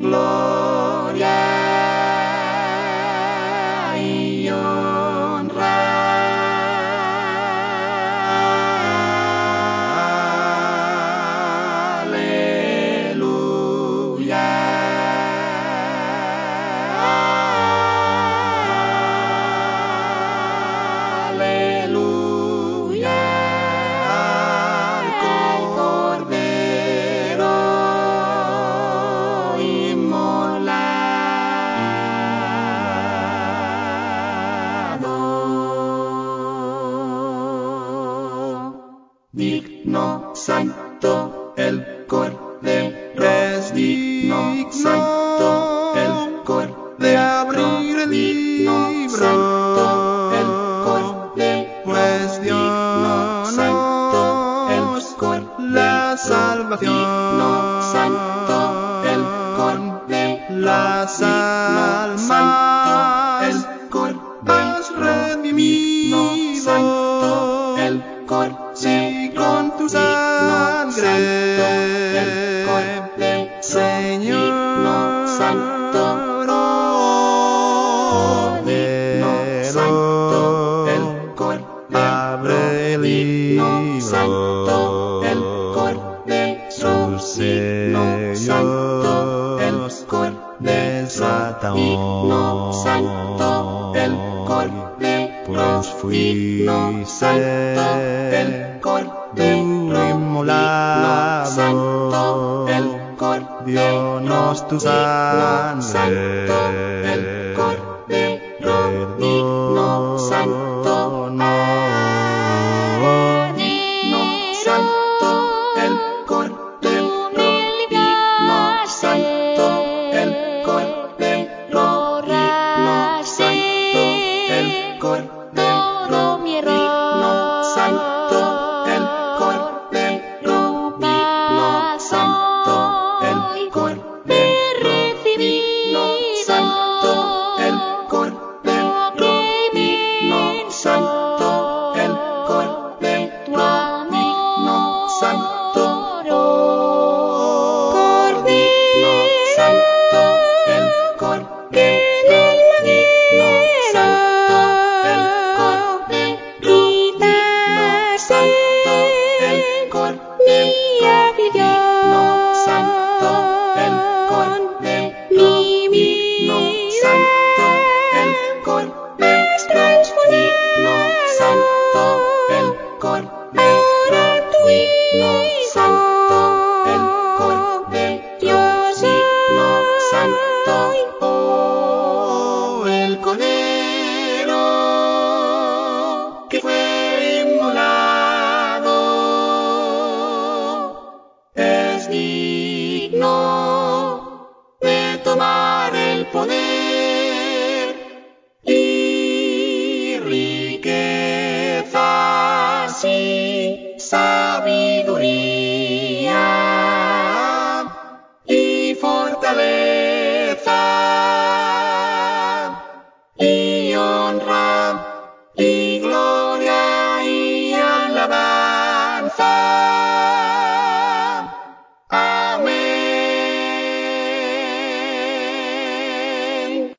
Lord. Digno, santo, el Cordero. Es digno, santo, el Cordero. de abrir el digno, libro, santo, el Cordero. pues Dios digno, santo, el Cordero. la salvación, digno, sangre, santo, el Cordero Señor, santo, oh, digno, santo, el Cordero digno, santo, el Cordero digno, santo, el Cordero digno, santo, el Cordero pues santo, el fuiste Cordero tu sangre. no.